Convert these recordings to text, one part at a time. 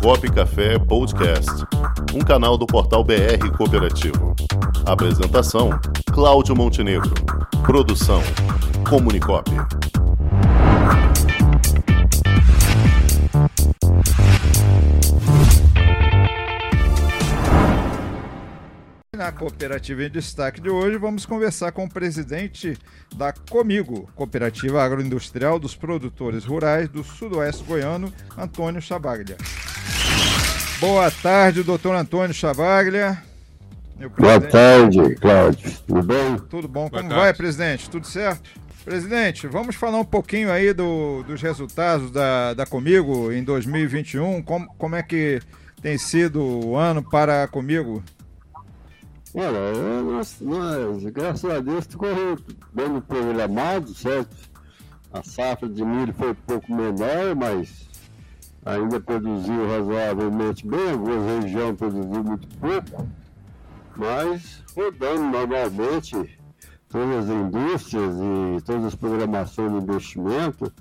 Comunicop Café Podcast, um canal do portal BR Cooperativo. Apresentação: Cláudio Montenegro. Produção: Comunicop. Na Cooperativa em Destaque de hoje, vamos conversar com o presidente da Comigo, Cooperativa Agroindustrial dos Produtores Rurais do Sudoeste Goiano, Antônio Chabaglia. Boa tarde, doutor Antônio Chabaglia. Boa tarde, Cláudio. Tudo bem? Tudo bom. Boa Como tarde. vai, presidente? Tudo certo? Presidente, vamos falar um pouquinho aí do- dos resultados da, da Comigo em 2021. Como, como é que tem sido o ano para a Comigo? Olha, nós, nós, graças a Deus, ficou bem programado, certo? A safra de milho foi um pouco menor, mas ainda produziu razoavelmente bem. Algumas regiões produziu muito pouco, mas rodando normalmente todas as indústrias e todas as programações de investimento.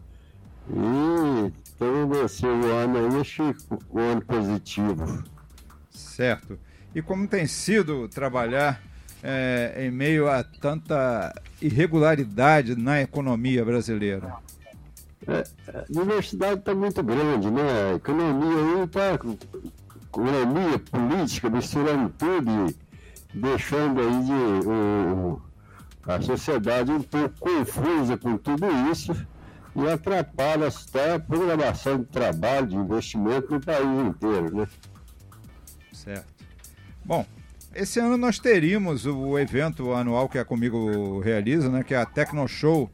E então o ano aí, que um ano positivo. Certo. E como tem sido trabalhar eh, em meio a tanta irregularidade na economia brasileira? A diversidade está muito grande, né? A economia aí está. Economia, política, misturando tudo e deixando aí de, a sociedade um pouco confusa com tudo isso e atrapalha até a programação de trabalho, de investimento no país inteiro, né? Certo. Bom, esse ano nós teríamos o evento anual que a Comigo realiza, né, que é a Tecno Show,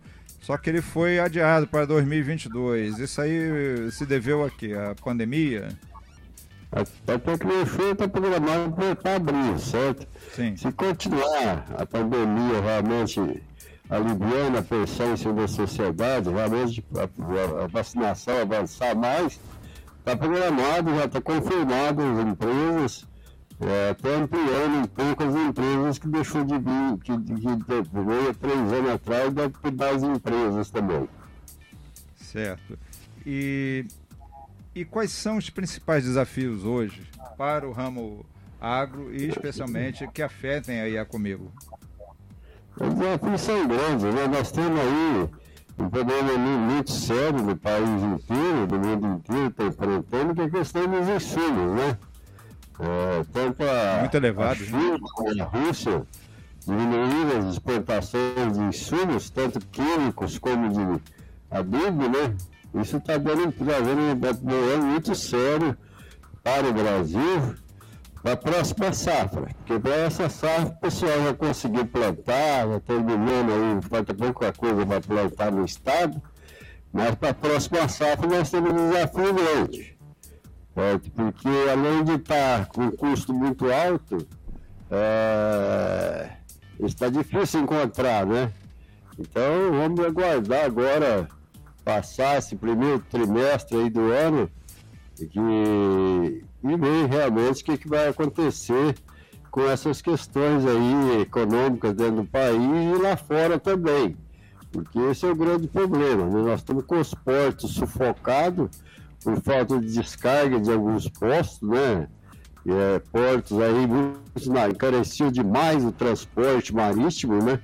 só que ele foi adiado para 2022. Isso aí se deveu a quê? A pandemia? Até que o show está programado para abril, certo? Sim. Se continuar a pandemia realmente aliviando a pressão em cima da sociedade, realmente a vacinação avançar mais, está programado, já está confirmado as empresas, é, ampliando um pouco as empresas que deixou de vir, que, que veio há três anos atrás, deve mais empresas também. Certo. E, e quais são os principais desafios hoje para o ramo agro e especialmente que afetem aí a Comigo? Os desafios são grandes, né? Nós temos aí um problema mu- muito sério no país inteiro, no mundo inteiro, está enfrentando, que é a questão dos insumos, né? É, tanto a, Muito elevado, a China como a Rússia diminuíram as exportações de insumos, tanto químicos como de adubo, né? Isso está dando, dando um problema muito sério para o Brasil para a próxima safra. Porque para essa safra o pessoal já conseguiu plantar, já terminando aí, falta pouca coisa para plantar no estado, mas para a próxima safra nós temos um desafio grande. Porque além de estar com custo muito alto, é, está difícil encontrar, né? Então vamos aguardar agora passar esse primeiro trimestre aí do ano e, que, e ver realmente o que, que vai acontecer com essas questões aí econômicas dentro do país e lá fora também. Porque esse é o grande problema. né? Nós estamos com os portos sufocados por falta de descarga de alguns postos, né? É, portos aí muitos na- encareciam demais o transporte marítimo, né?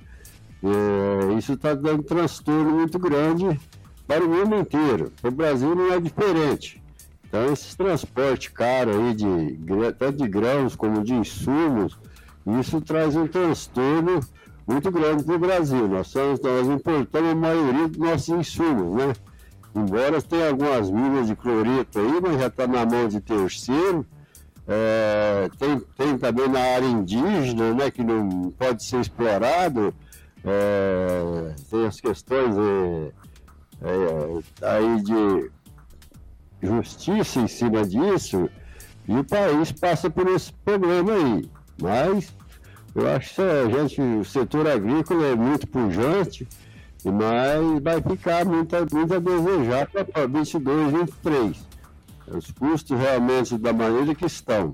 É, isso está dando transtorno muito grande para o mundo inteiro. O Brasil não é diferente. Então, esses transportes caros aí, de, tanto de grãos como de insumos, isso traz um transtorno muito grande para o Brasil. Nós, somos, nós importamos a maioria dos nossos insumos, né? Embora tenha algumas minas de cloreto aí, mas já está na mão de terceiro. É, tem, tem também na área indígena, né, que não pode ser explorado. É, tem as questões é, é, aí de justiça em cima disso, e o país passa por esse problema aí. Mas eu acho que a gente, o setor agrícola é muito pujante, mas vai ficar muito, muito a desejar para 22, 23. Os custos realmente da maneira que estão.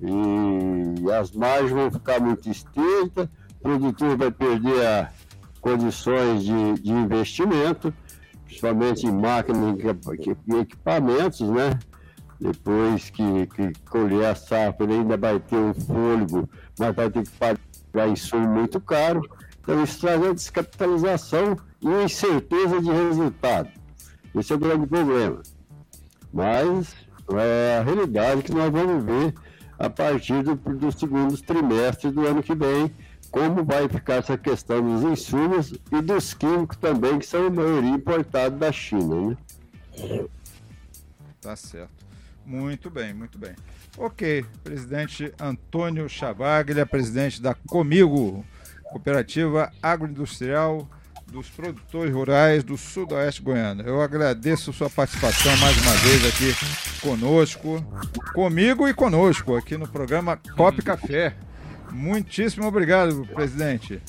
E as margens vão ficar muito estreitas, o produtor vai perder a condições de, de investimento, principalmente em máquinas e equipa- equipamentos, né? depois que, que colher a safra, ele ainda vai ter um fôlego, mas vai ter que pagar insumo muito caro. Então, isso traz a descapitalização e a incerteza de resultado. Esse é o grande problema. Mas é a realidade que nós vamos ver a partir do, do segundo trimestre do ano que vem, como vai ficar essa questão dos insumos e dos químicos também, que são a maioria importados da China. Né? Tá certo. Muito bem, muito bem. Ok, presidente Antônio Chavaglia, presidente da Comigo, Cooperativa Agroindustrial dos Produtores Rurais do Sudoeste Goiano. Eu agradeço sua participação mais uma vez aqui conosco, comigo e conosco, aqui no programa Cop Café. Muitíssimo obrigado, presidente.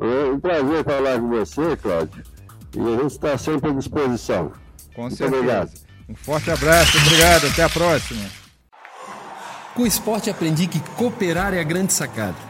É um prazer falar com você, Cláudio. E a gente está sempre à disposição. Com Muito certeza. Obrigado. Um forte abraço, obrigado, até a próxima. Com o esporte aprendi que cooperar é a grande sacada